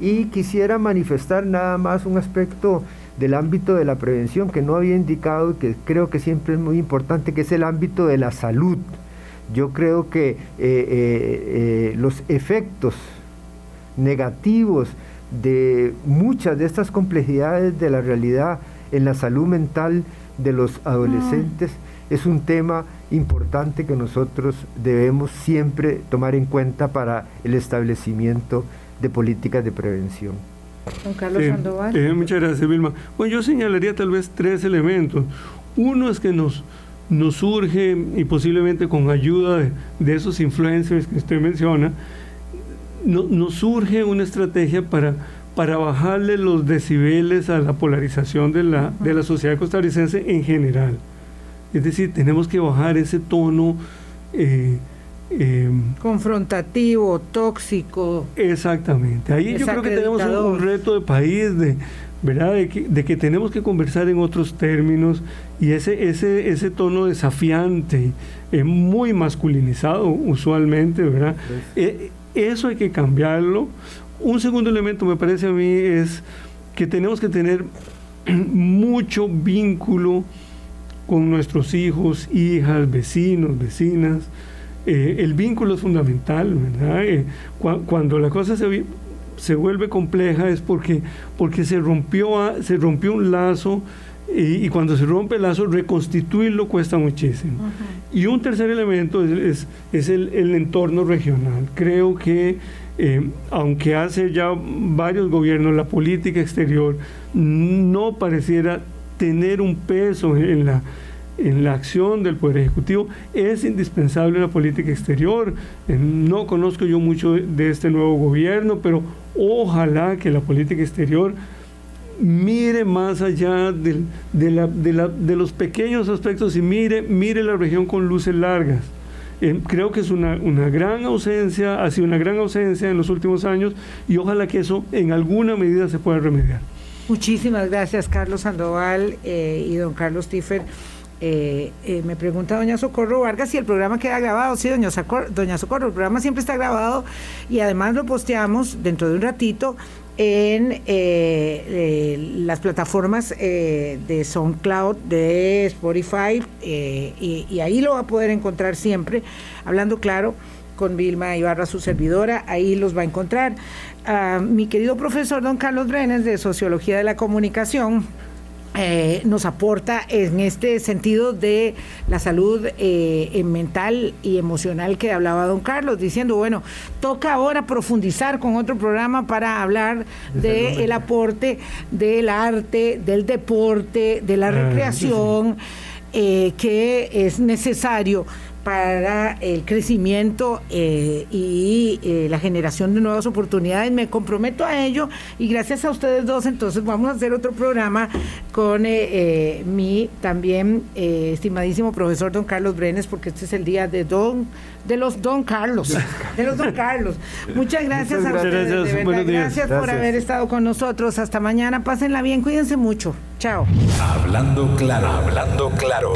Y quisiera manifestar nada más un aspecto del ámbito de la prevención que no había indicado y que creo que siempre es muy importante, que es el ámbito de la salud. Yo creo que eh, eh, eh, los efectos negativos de muchas de estas complejidades de la realidad en la salud mental de los adolescentes mm. es un tema importante que nosotros debemos siempre tomar en cuenta para el establecimiento de políticas de prevención. Don Carlos Sandoval. Eh, muchas gracias, Vilma. Bueno, yo señalaría tal vez tres elementos. Uno es que nos, nos surge, y posiblemente con ayuda de, esos influencers que usted menciona, nos surge una estrategia para, para bajarle los decibeles a la polarización de la, de la sociedad costarricense en general. Es decir, tenemos que bajar ese tono eh, Em, Confrontativo, tóxico. Exactamente. Ahí yo creo que tenemos un, reto de país de ¿verdad? De que, de que, tenemos que conversar en otros términos y ese, ese, ese tono desafiante, es muy masculinizado usualmente, ¿verdad? Eh, eso hay que cambiarlo. Un segundo elemento me parece a mí es que tenemos que tener mucho vínculo con nuestros hijos, hijas, vecinos, vecinas. Eh, el vínculo es fundamental, ¿verdad? Eh, cuando la cosa se, se vuelve compleja es porque, porque se, rompió, se rompió un lazo y, cuando se rompe el lazo, reconstituirlo cuesta muchísimo. Y un tercer elemento es, es, el, el, entorno regional. Creo que, eh, aunque hace ya varios gobiernos, la política exterior no pareciera tener un peso en la, en la acción del Poder Ejecutivo, es indispensable la política exterior. Eh, no conozco yo mucho de este nuevo gobierno, pero ojalá que la política exterior mire más allá de, de, los pequeños aspectos y mire, mire la región con luces largas. Eh, creo que es una, gran ausencia, ha sido una gran ausencia en los últimos años y ojalá que eso en alguna medida se pueda remediar. Muchísimas gracias, Carlos Sandoval eh, y don Carlos Tiffer. Eh, me pregunta doña Socorro Vargas si el programa queda grabado. Sí, doña doña Socorro, el programa siempre está grabado y además lo posteamos dentro de un ratito en eh, eh, las plataformas eh, de SoundCloud, de Spotify, y, ahí lo va a poder encontrar siempre, hablando claro con Vilma Ibarra, su servidora, ahí los va a encontrar. Ah, mi querido profesor don Carlos Brenes de Sociología de la Comunicación, eh, nos aporta en este sentido de la salud eh, mental y emocional que hablaba don Carlos, diciendo, bueno, toca ahora profundizar con otro programa para hablar del el aporte del arte, del deporte, de la ah, recreación, eh, que es necesario para el crecimiento eh, y eh, la generación de nuevas oportunidades. Me comprometo a ello y gracias a ustedes dos, entonces vamos a hacer otro programa con eh, mi también estimadísimo profesor don Carlos Brenes, porque este es el día de don de los don Carlos, de los don Carlos. Muchas gracias a ustedes, gracias, por haber estado con nosotros. Hasta mañana, pásenla bien, cuídense mucho. Chao. Hablando claro, hablando claro.